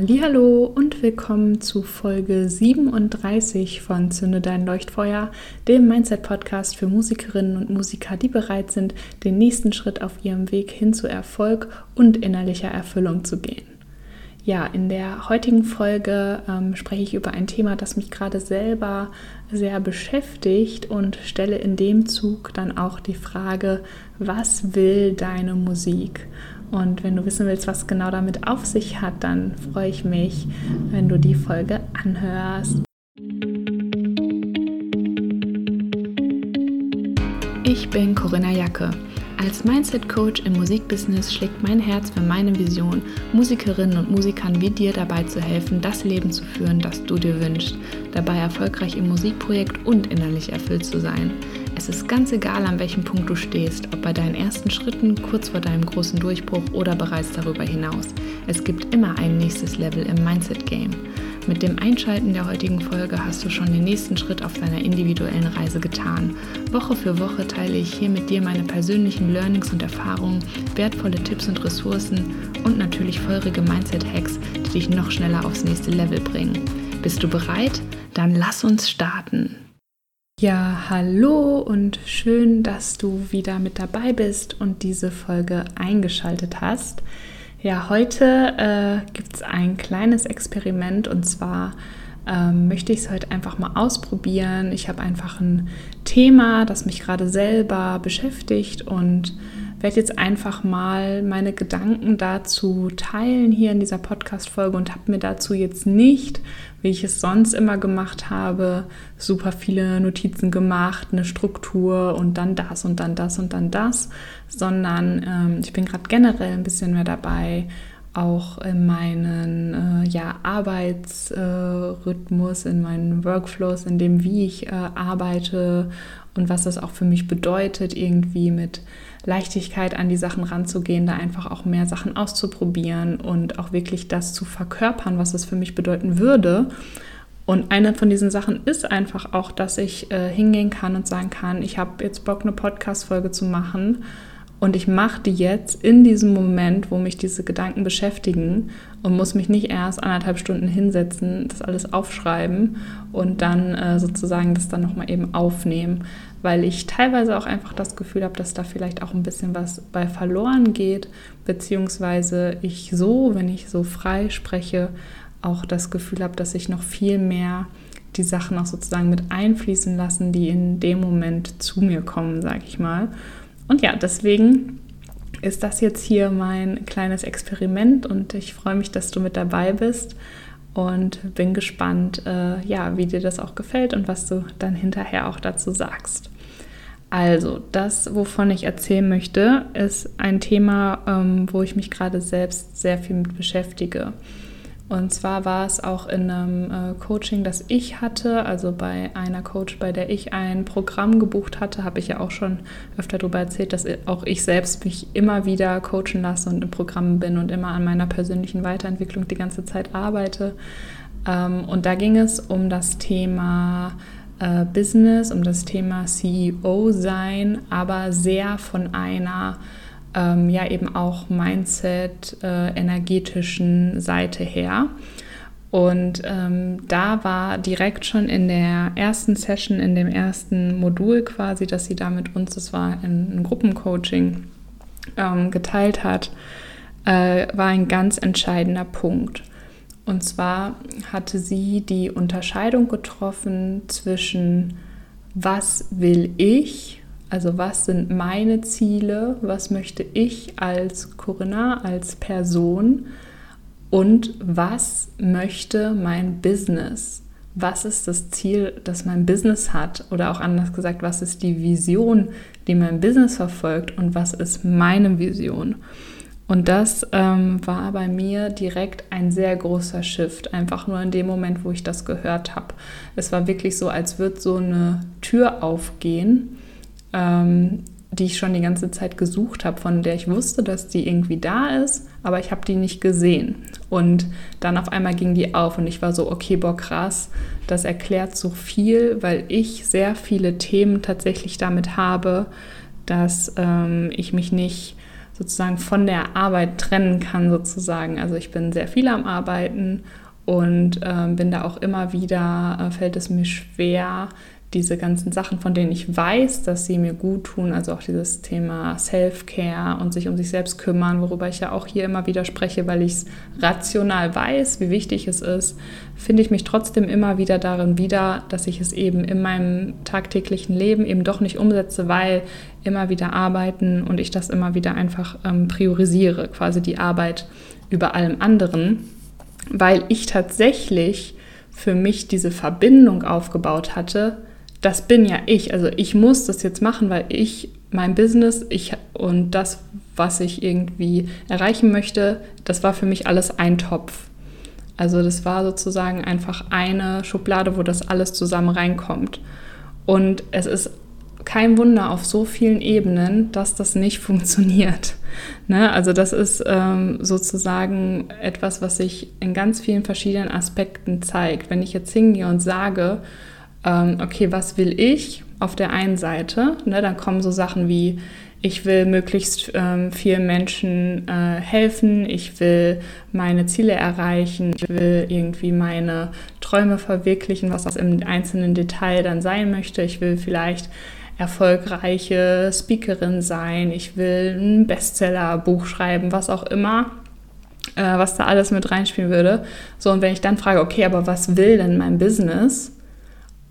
Hallo und willkommen zu Folge 37 von Zünde dein Leuchtfeuer, dem Mindset Podcast für Musikerinnen und Musiker, die bereit sind, den nächsten Schritt auf ihrem Weg hin zu Erfolg und innerlicher Erfüllung zu gehen. Ja, in der heutigen Folge ähm, spreche ich über ein Thema, das mich gerade selber sehr beschäftigt und stelle in dem Zug dann auch die Frage, was will deine Musik? Und wenn du wissen willst, was genau damit auf sich hat, dann freue ich mich, wenn du die Folge anhörst. Ich bin Corinna Jacke. Als Mindset-Coach im Musikbusiness schlägt mein Herz für meine Vision, Musikerinnen und Musikern wie dir dabei zu helfen, das Leben zu führen, das du dir wünschst, dabei erfolgreich im Musikprojekt und innerlich erfüllt zu sein. Es ist ganz egal, an welchem Punkt du stehst, ob bei deinen ersten Schritten, kurz vor deinem großen Durchbruch oder bereits darüber hinaus. Es gibt immer ein nächstes Level im Mindset-Game. Mit dem Einschalten der heutigen Folge hast du schon den nächsten Schritt auf deiner individuellen Reise getan. Woche für Woche teile ich hier mit dir meine persönlichen Learnings und Erfahrungen, wertvolle Tipps und Ressourcen und natürlich feurige Mindset-Hacks, die dich noch schneller aufs nächste Level bringen. Bist du bereit? Dann lass uns starten. Ja, hallo und schön, dass du wieder mit dabei bist und diese Folge eingeschaltet hast. Ja, heute äh, gibt es ein kleines Experiment und zwar ähm, möchte ich es heute einfach mal ausprobieren. Ich habe einfach ein Thema, das mich gerade selber beschäftigt und werde jetzt einfach mal meine Gedanken dazu teilen hier in dieser Podcast-Folge und habe mir dazu jetzt nicht, wie ich es sonst immer gemacht habe, super viele Notizen gemacht, eine Struktur und dann das und dann das und dann das, sondern ähm, ich bin gerade generell ein bisschen mehr dabei, auch in meinen äh, ja, Arbeitsrhythmus, äh, in meinen Workflows, in dem, wie ich äh, arbeite und was das auch für mich bedeutet, irgendwie mit Leichtigkeit an die Sachen ranzugehen, da einfach auch mehr Sachen auszuprobieren und auch wirklich das zu verkörpern, was es für mich bedeuten würde. Und eine von diesen Sachen ist einfach auch, dass ich äh, hingehen kann und sagen kann, ich habe jetzt Bock, eine Podcast-Folge zu machen und ich mache die jetzt in diesem Moment, wo mich diese Gedanken beschäftigen und muss mich nicht erst anderthalb Stunden hinsetzen, das alles aufschreiben und dann äh, sozusagen das dann nochmal eben aufnehmen, weil ich teilweise auch einfach das Gefühl habe, dass da vielleicht auch ein bisschen was bei verloren geht, beziehungsweise ich so, wenn ich so frei spreche, auch das Gefühl habe, dass ich noch viel mehr die Sachen auch sozusagen mit einfließen lassen, die in dem Moment zu mir kommen, sage ich mal. Und ja, deswegen ist das jetzt hier mein kleines Experiment und ich freue mich, dass du mit dabei bist und bin gespannt, äh, ja, wie dir das auch gefällt und was du dann hinterher auch dazu sagst. Also, das, wovon ich erzählen möchte, ist ein Thema, ähm, wo ich mich gerade selbst sehr viel mit beschäftige. Und zwar war es auch in einem äh, Coaching, das ich hatte, also bei einer Coach, bei der ich ein Programm gebucht hatte, habe ich ja auch schon öfter darüber erzählt, dass auch ich selbst mich immer wieder coachen lasse und im Programm bin und immer an meiner persönlichen Weiterentwicklung die ganze Zeit arbeite. Ähm, und da ging es um das Thema äh, Business, um das Thema CEO sein, aber sehr von einer ähm, ja eben auch Mindset, äh, energetischen Seite her. Und ähm, da war direkt schon in der ersten Session, in dem ersten Modul quasi, dass sie da mit uns, das war ein, Gruppencoaching, ähm, geteilt hat, äh, war ein ganz entscheidender Punkt. Und zwar hatte sie die Unterscheidung getroffen zwischen, was will ich also was sind meine Ziele, was möchte ich als Corinna, als Person und was möchte mein Business? Was ist das Ziel, das mein Business hat? Oder auch anders gesagt, was ist die Vision, die mein Business verfolgt und was ist meine Vision? Und das ähm, war bei mir direkt ein sehr großer Shift, einfach nur in dem Moment, wo ich das gehört habe. Es war wirklich so, als würde so eine Tür aufgehen ähm, die ich schon die ganze Zeit gesucht habe, von der ich wusste, dass die irgendwie da ist, aber ich habe die nicht gesehen. Und dann auf einmal ging die auf und ich war so, okay, boah, krass, das erklärt so viel, weil ich sehr viele Themen tatsächlich damit habe, dass ähm, ich mich nicht sozusagen von der Arbeit trennen kann, sozusagen. Also ich bin sehr viel am Arbeiten und äh, bin da auch immer wieder, äh, fällt es mir schwer, diese ganzen Sachen, von denen ich weiß, dass sie mir gut tun, also auch dieses Thema Self-Care und sich um sich selbst kümmern, worüber ich ja auch hier immer wieder spreche, weil ich es rational weiß, wie wichtig es ist, finde ich mich trotzdem immer wieder darin wieder, dass ich es eben in meinem tagtäglichen Leben eben doch nicht umsetze, weil immer wieder arbeiten und ich das immer wieder einfach ähm, priorisiere, quasi die Arbeit über allem anderen, weil ich tatsächlich für mich diese Verbindung aufgebaut hatte, das bin ja ich. Also ich muss das jetzt machen, weil ich mein Business ich, und das, was ich irgendwie erreichen möchte, das war für mich alles ein Topf. Also das war sozusagen einfach eine Schublade, wo das alles zusammen reinkommt. Und es ist kein Wunder auf so vielen Ebenen, dass das nicht funktioniert. Ne? Also das ist ähm, sozusagen etwas, was sich in ganz vielen verschiedenen Aspekten zeigt. Wenn ich jetzt hingehe und sage, ähm, okay, was will ich auf der einen Seite? Ne, dann kommen so Sachen wie, ich will möglichst ähm, vielen Menschen äh, helfen, ich will meine Ziele erreichen, ich will irgendwie meine Träume verwirklichen, was das im einzelnen Detail dann sein möchte. Ich will vielleicht erfolgreiche Speakerin sein, ich will ein Bestseller-Buch schreiben, was auch immer, äh, was da alles mit reinspielen würde. So, und wenn ich dann frage, okay, aber was will denn mein Business?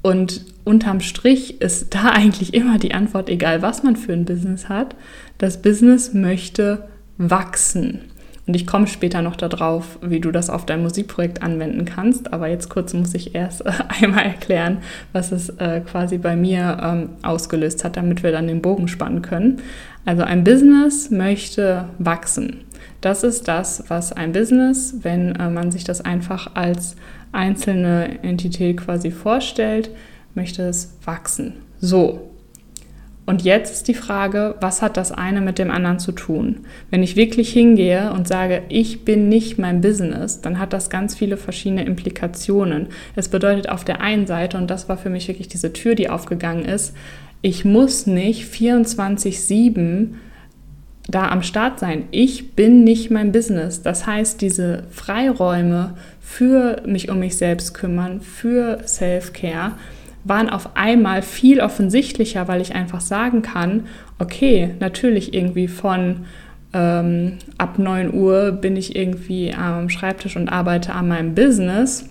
Und unterm Strich ist da eigentlich immer die Antwort, egal was man für ein Business hat, das Business möchte wachsen. Und ich komme später noch darauf, wie du das auf dein Musikprojekt anwenden kannst. Aber jetzt kurz muss ich erst äh, einmal erklären, was es äh, quasi bei mir ähm, ausgelöst hat, damit wir dann den Bogen spannen können. Also ein Business möchte wachsen. Das ist das, was ein Business, wenn äh, man sich das einfach als einzelne Entität quasi vorstellt, möchte es wachsen. So. Und jetzt ist die Frage, was hat das eine mit dem anderen zu tun? Wenn ich wirklich hingehe und sage, ich bin nicht mein Business, dann hat das ganz viele verschiedene Implikationen. Es bedeutet auf der einen Seite, und das war für mich wirklich diese Tür, die aufgegangen ist, ich muss nicht 24-7 da am Start sein. Ich bin nicht mein Business. Das heißt, diese Freiräume für mich um mich selbst kümmern, für Self-Care, waren auf einmal viel offensichtlicher, weil ich einfach sagen kann, okay, natürlich irgendwie von ähm, ab 9 Uhr bin ich irgendwie am Schreibtisch und arbeite an meinem Business.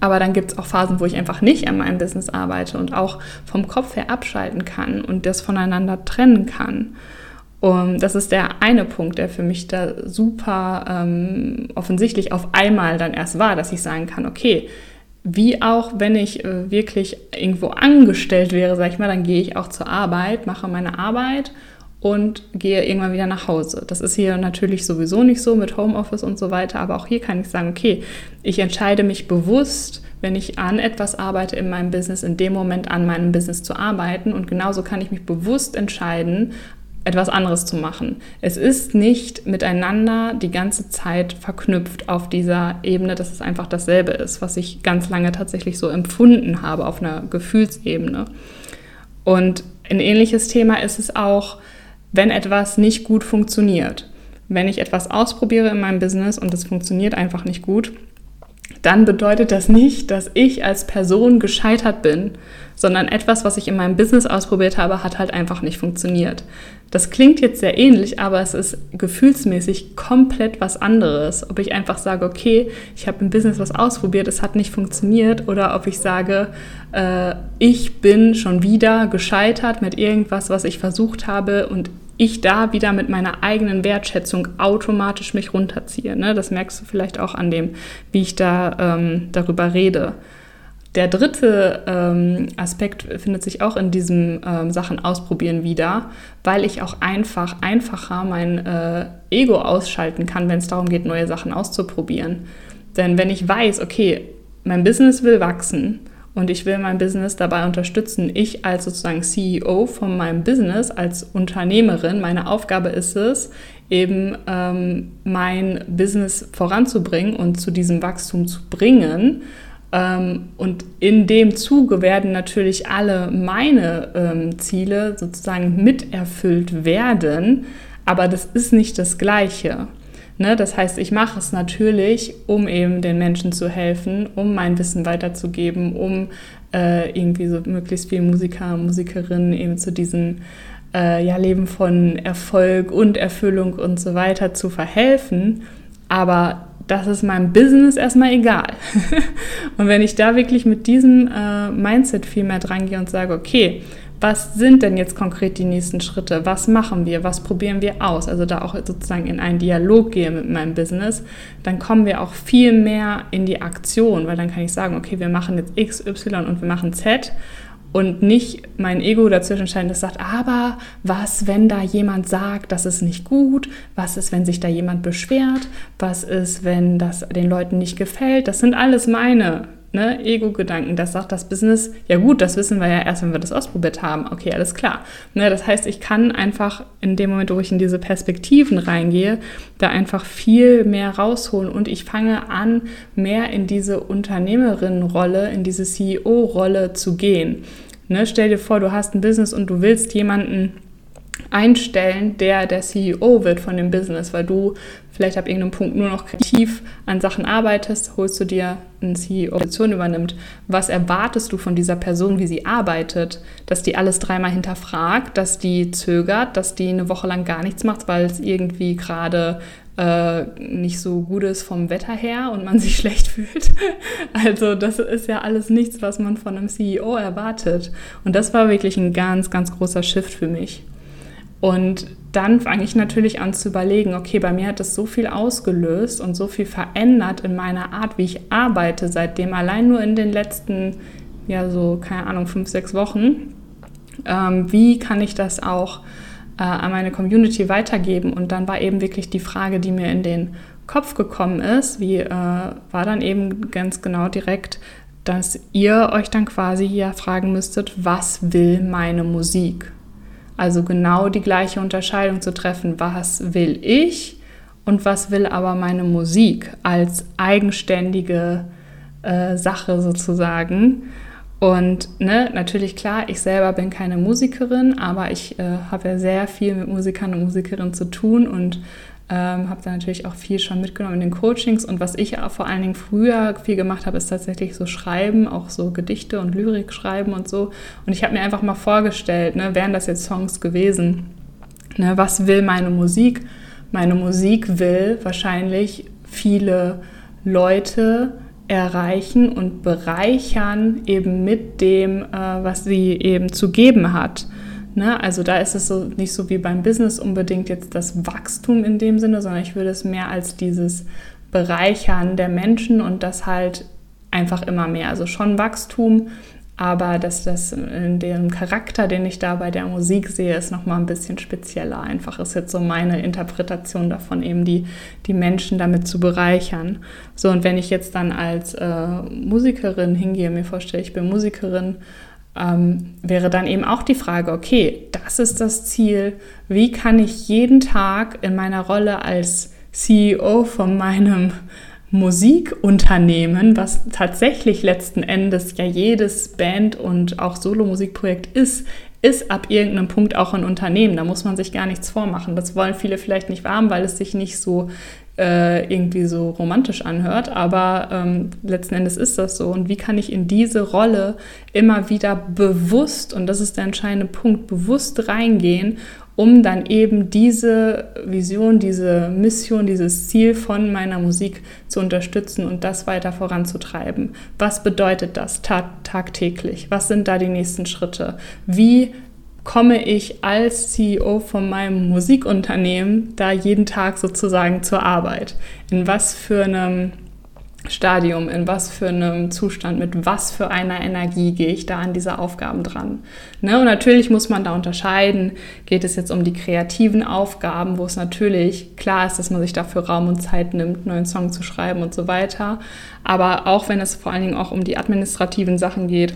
Aber dann gibt es auch Phasen, wo ich einfach nicht an meinem Business arbeite und auch vom Kopf her abschalten kann und das voneinander trennen kann. Und das ist der eine Punkt, der für mich da super ähm, offensichtlich auf einmal dann erst war, dass ich sagen kann, okay, wie auch wenn ich äh, wirklich irgendwo angestellt wäre, sag ich mal, dann gehe ich auch zur Arbeit, mache meine Arbeit und gehe irgendwann wieder nach Hause. Das ist hier natürlich sowieso nicht so mit Homeoffice und so weiter, aber auch hier kann ich sagen, okay, ich entscheide mich bewusst, wenn ich an etwas arbeite in meinem Business, in dem Moment an meinem Business zu arbeiten. Und genauso kann ich mich bewusst entscheiden, etwas anderes zu machen. Es ist nicht miteinander die ganze Zeit verknüpft auf dieser Ebene, dass es einfach dasselbe ist, was ich ganz lange tatsächlich so empfunden habe auf einer Gefühlsebene. Und ein ähnliches Thema ist es auch, wenn etwas nicht gut funktioniert. Wenn ich etwas ausprobiere in meinem Business und es funktioniert einfach nicht gut, dann bedeutet das nicht, dass ich als Person gescheitert bin, sondern etwas, was ich in meinem Business ausprobiert habe, hat halt einfach nicht funktioniert. Das klingt jetzt sehr ähnlich, aber es ist gefühlsmäßig komplett was anderes. Ob ich einfach sage, okay, ich habe im Business was ausprobiert, es hat nicht funktioniert, oder ob ich sage, äh, ich bin schon wieder gescheitert mit irgendwas, was ich versucht habe und ich da wieder mit meiner eigenen Wertschätzung automatisch mich runterziehe. Ne? Das merkst du vielleicht auch an dem, wie ich da ähm, darüber rede. Der dritte ähm, Aspekt findet sich auch in diesem ähm, Sachen ausprobieren wieder, weil ich auch einfach einfacher mein äh, Ego ausschalten kann, wenn es darum geht, neue Sachen auszuprobieren. Denn wenn ich weiß, okay, mein Business will wachsen und ich will mein Business dabei unterstützen. Ich als sozusagen CEO von meinem Business, als Unternehmerin, meine Aufgabe ist es, eben ähm, mein Business voranzubringen und zu diesem Wachstum zu bringen. Ähm, und in dem Zuge werden natürlich alle meine ähm, Ziele sozusagen miterfüllt werden. Aber das ist nicht das Gleiche. Ne? Das heißt, ich mache es natürlich, um eben den Menschen zu helfen, um mein Wissen weiterzugeben, um äh, irgendwie so möglichst viele Musiker, Musikerinnen eben zu diesem äh, ja, Leben von Erfolg und Erfüllung und so weiter zu verhelfen. Aber das ist meinem Business erstmal egal. und wenn ich da wirklich mit diesem äh, Mindset viel mehr dran gehe und sage, okay, was sind denn jetzt konkret die nächsten Schritte? Was machen wir? Was probieren wir aus? Also da auch sozusagen in einen Dialog gehe mit meinem Business, dann kommen wir auch viel mehr in die Aktion, weil dann kann ich sagen, okay, wir machen jetzt X, Y und wir machen Z und nicht mein Ego dazwischen scheint, das sagt, aber was, wenn da jemand sagt, das ist nicht gut? Was ist, wenn sich da jemand beschwert? Was ist, wenn das den Leuten nicht gefällt? Das sind alles meine ne, Ego-Gedanken, das sagt das Business, ja gut, das wissen wir ja erst, wenn wir das ausprobiert haben. Okay, alles klar. Ne, das heißt, ich kann einfach in dem Moment, wo ich in diese Perspektiven reingehe, da einfach viel mehr rausholen und ich fange an, mehr in diese Unternehmerinnenrolle, in diese CEO-Rolle zu gehen. Ne, stell dir vor, du hast ein Business und du willst jemanden einstellen, der der CEO wird von dem Business, weil du vielleicht ab irgendeinem Punkt nur noch kreativ an Sachen arbeitest, holst du dir eine CEO-Position übernimmt. Was erwartest du von dieser Person, wie sie arbeitet? Dass die alles dreimal hinterfragt, dass die zögert, dass die eine Woche lang gar nichts macht, weil es irgendwie gerade äh, nicht so gut ist vom Wetter her und man sich schlecht fühlt. Also das ist ja alles nichts, was man von einem CEO erwartet. Und das war wirklich ein ganz, ganz großer Shift für mich. Und dann fange ich natürlich an zu überlegen, okay, bei mir hat das so viel ausgelöst und so viel verändert in meiner Art, wie ich arbeite, seitdem allein nur in den letzten, ja, so, keine Ahnung, fünf, sechs Wochen. Ähm, wie kann ich das auch äh, an meine Community weitergeben? Und dann war eben wirklich die Frage, die mir in den Kopf gekommen ist, wie äh, war dann eben ganz genau direkt, dass ihr euch dann quasi hier fragen müsstet, was will meine Musik? Also genau die gleiche Unterscheidung zu treffen, was will ich und was will aber meine Musik als eigenständige äh, Sache sozusagen. Und ne, natürlich klar, ich selber bin keine Musikerin, aber ich äh, habe ja sehr viel mit Musikern und Musikerinnen zu tun und ähm, habe da natürlich auch viel schon mitgenommen in den Coachings. Und was ich vor allen Dingen früher viel gemacht habe, ist tatsächlich so Schreiben, auch so Gedichte und Lyrik schreiben und so. Und ich habe mir einfach mal vorgestellt, ne, wären das jetzt Songs gewesen, ne, was will meine Musik? Meine Musik will wahrscheinlich viele Leute erreichen und bereichern eben mit dem, äh, was sie eben zu geben hat. Ne? Also da ist es so nicht so wie beim Business unbedingt jetzt das Wachstum in dem Sinne, sondern ich würde es mehr als dieses Bereichern der Menschen und das halt einfach immer mehr. Also schon Wachstum, aber dass das in dem Charakter, den ich da bei der Musik sehe, ist nochmal ein bisschen spezieller. Einfach ist jetzt so meine Interpretation davon, eben die, die Menschen damit zu bereichern. So, und wenn ich jetzt dann als äh, Musikerin hingehe, mir vorstelle, ich bin Musikerin ähm, wäre dann eben auch die Frage, okay, das ist das Ziel, wie kann ich jeden Tag in meiner Rolle als CEO von meinem Musikunternehmen, was tatsächlich letzten Endes ja jedes Band- und auch Solo-Musikprojekt ist, ist ab irgendeinem Punkt auch ein Unternehmen. Da muss man sich gar nichts vormachen. Das wollen viele vielleicht nicht wahrhaben, weil es sich nicht so äh, irgendwie so romantisch anhört, aber ähm, letzten Endes ist das so. Und wie kann ich in diese Rolle immer wieder bewusst, und das ist der entscheidende Punkt, bewusst reingehen, um dann eben diese Vision, diese Mission, dieses Ziel von meiner Musik zu unterstützen und das weiter voranzutreiben. Was bedeutet das tagtäglich? Was sind da die nächsten Schritte? Wie komme ich als CEO von meinem Musikunternehmen da jeden Tag sozusagen zur Arbeit? In was für einem Stadium, in was für einem Zustand, mit was für einer Energie gehe ich da an diese Aufgaben dran. Ne? Und natürlich muss man da unterscheiden, geht es jetzt um die kreativen Aufgaben, wo es natürlich klar ist, dass man sich dafür Raum und Zeit nimmt, neuen Song zu schreiben und so weiter. Aber auch wenn es vor allen Dingen auch um die administrativen Sachen geht,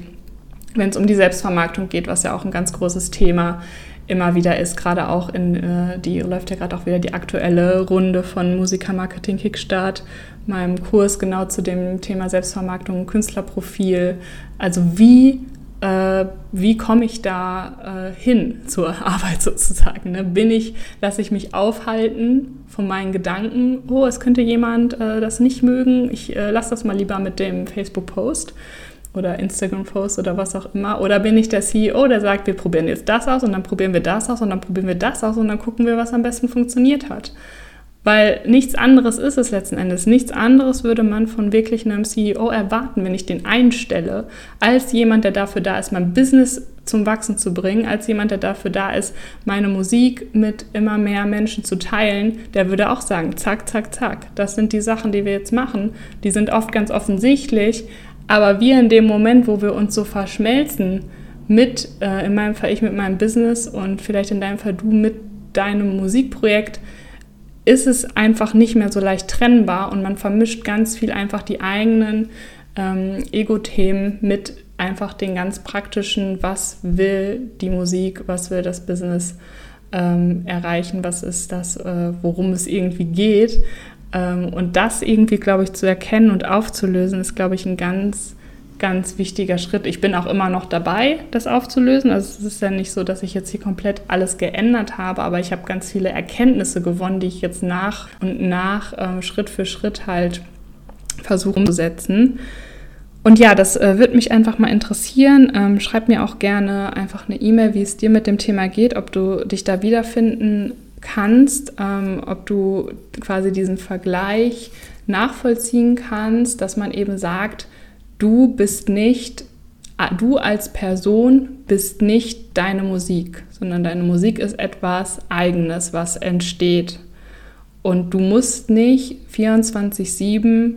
wenn es um die Selbstvermarktung geht, was ja auch ein ganz großes Thema immer wieder ist, gerade auch in, äh, die läuft ja gerade auch wieder die aktuelle Runde von Musikermarketing Kickstart, meinem Kurs genau zu dem Thema Selbstvermarktung Künstlerprofil. Also wie äh, wie komme ich da äh, hin zur Arbeit sozusagen? Ne? Bin ich, lasse ich mich aufhalten von meinen Gedanken, oh, es könnte jemand äh, das nicht mögen, ich äh, lasse das mal lieber mit dem Facebook-Post oder Instagram-Post oder was auch immer. Oder bin ich der CEO, der sagt, wir probieren jetzt das aus und dann probieren wir das aus und dann probieren wir das aus und dann gucken wir, was am besten funktioniert hat. Weil nichts anderes ist es letzten Endes. Nichts anderes würde man von wirklich einem CEO erwarten, wenn ich den einstelle, als jemand, der dafür da ist, mein Business zum Wachsen zu bringen, als jemand, der dafür da ist, meine Musik mit immer mehr Menschen zu teilen, der würde auch sagen, zack, zack, zack. Das sind die Sachen, die wir jetzt machen. Die sind oft ganz offensichtlich, aber wir in dem Moment, wo wir uns so verschmelzen, mit, äh, in meinem Fall ich mit meinem Business und vielleicht in deinem Fall du mit deinem Musikprojekt, ist es einfach nicht mehr so leicht trennbar und man vermischt ganz viel einfach die eigenen ähm, Ego-Themen mit einfach den ganz praktischen, was will die Musik, was will das Business ähm, erreichen, was ist das, äh, worum es irgendwie geht. Ähm, und das irgendwie, glaube ich, zu erkennen und aufzulösen, ist, glaube ich, ein ganz ganz wichtiger Schritt. Ich bin auch immer noch dabei, das aufzulösen. Also es ist ja nicht so, dass ich jetzt hier komplett alles geändert habe, aber ich habe ganz viele Erkenntnisse gewonnen, die ich jetzt nach und nach äh, Schritt für Schritt halt versuche umzusetzen. Und ja, das äh, würde mich einfach mal interessieren. Ähm, schreib mir auch gerne einfach eine E-Mail, wie es dir mit dem Thema geht, ob du dich da wiederfinden kannst, ähm, ob du quasi diesen Vergleich nachvollziehen kannst, dass man eben sagt, du bist nicht, du als Person bist nicht deine Musik, sondern deine Musik ist etwas Eigenes, was entsteht. Und du musst nicht 24-7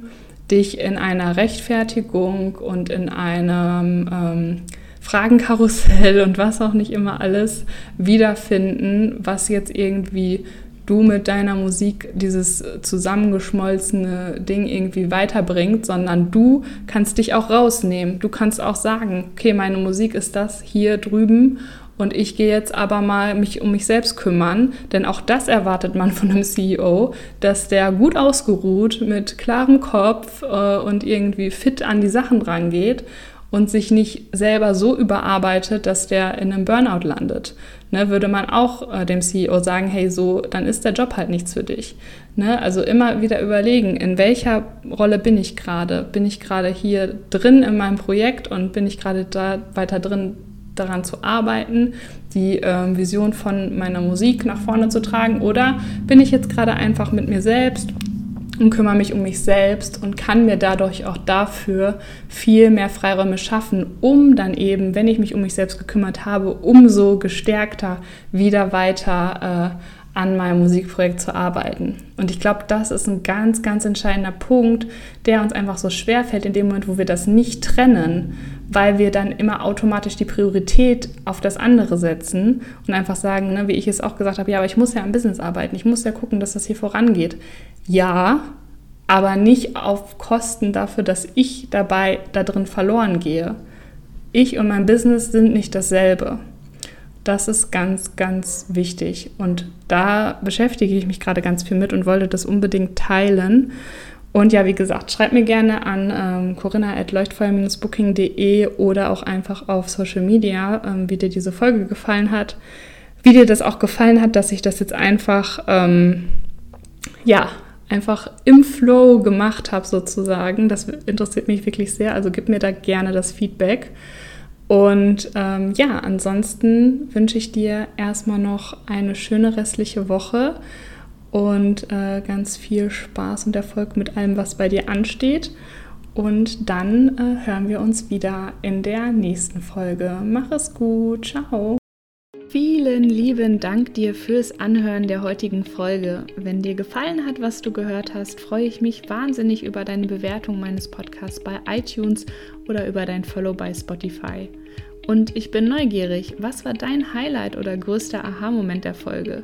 dich in einer Rechtfertigung und in einem ähm, Fragenkarussell und was auch nicht immer alles wiederfinden, was jetzt irgendwie du mit deiner Musik dieses zusammengeschmolzene Ding irgendwie weiterbringt, sondern du kannst dich auch rausnehmen. Du kannst auch sagen, okay, meine Musik ist das hier drüben und ich gehe jetzt aber mal mich um mich selbst kümmern, denn auch das erwartet man von einem CEO, dass der gut ausgeruht, mit klarem Kopf äh, und irgendwie fit an die Sachen rangeht und sich nicht selber so überarbeitet, dass der in einem Burnout landet. Ne, würde man auch äh, dem CEO sagen, hey, so, dann ist der Job halt nichts für dich. Ne, also immer wieder überlegen, in welcher Rolle bin ich gerade? Bin ich gerade hier drin in meinem Projekt und bin ich gerade da weiter drin, daran zu arbeiten, die äh, Vision von meiner Musik nach vorne zu tragen? Oder bin ich jetzt gerade einfach mit mir selbst und kümmere mich um mich selbst und kann mir dadurch auch dafür viel mehr Freiräume schaffen, um dann eben, wenn ich mich um mich selbst gekümmert habe, umso gestärkter wieder weiter äh, an meinem Musikprojekt zu arbeiten. Und ich glaube, das ist ein ganz, ganz entscheidender Punkt, der uns einfach so schwer fällt in dem Moment, wo wir das nicht trennen, weil wir dann immer automatisch die Priorität auf das andere setzen und einfach sagen, ne, wie ich es auch gesagt habe, ja, aber ich muss ja am Business arbeiten, ich muss ja gucken, dass das hier vorangeht. Ja, aber nicht auf Kosten dafür, dass ich dabei da drin verloren gehe. Ich und mein Business sind nicht dasselbe. Das ist ganz, ganz wichtig. Und da beschäftige ich mich gerade ganz viel mit und wollte das unbedingt teilen. Und ja, wie gesagt, schreib mir gerne an ähm, corinna.leuchtfeuer-booking.de oder auch einfach auf Social Media, ähm, wie dir diese Folge gefallen hat. Wie dir das auch gefallen hat, dass ich das jetzt einfach, ähm, ja, einfach im Flow gemacht habe sozusagen. Das interessiert mich wirklich sehr. Also gib mir da gerne das Feedback. Und ähm, ja, ansonsten wünsche ich dir erstmal noch eine schöne restliche Woche und äh, ganz viel Spaß und Erfolg mit allem, was bei dir ansteht. Und dann äh, hören wir uns wieder in der nächsten Folge. Mach es gut. Ciao. Vielen lieben Dank dir fürs Anhören der heutigen Folge. Wenn dir gefallen hat, was du gehört hast, freue ich mich wahnsinnig über deine Bewertung meines Podcasts bei iTunes oder über dein Follow bei Spotify. Und ich bin neugierig, was war dein Highlight oder größter Aha-Moment der Folge?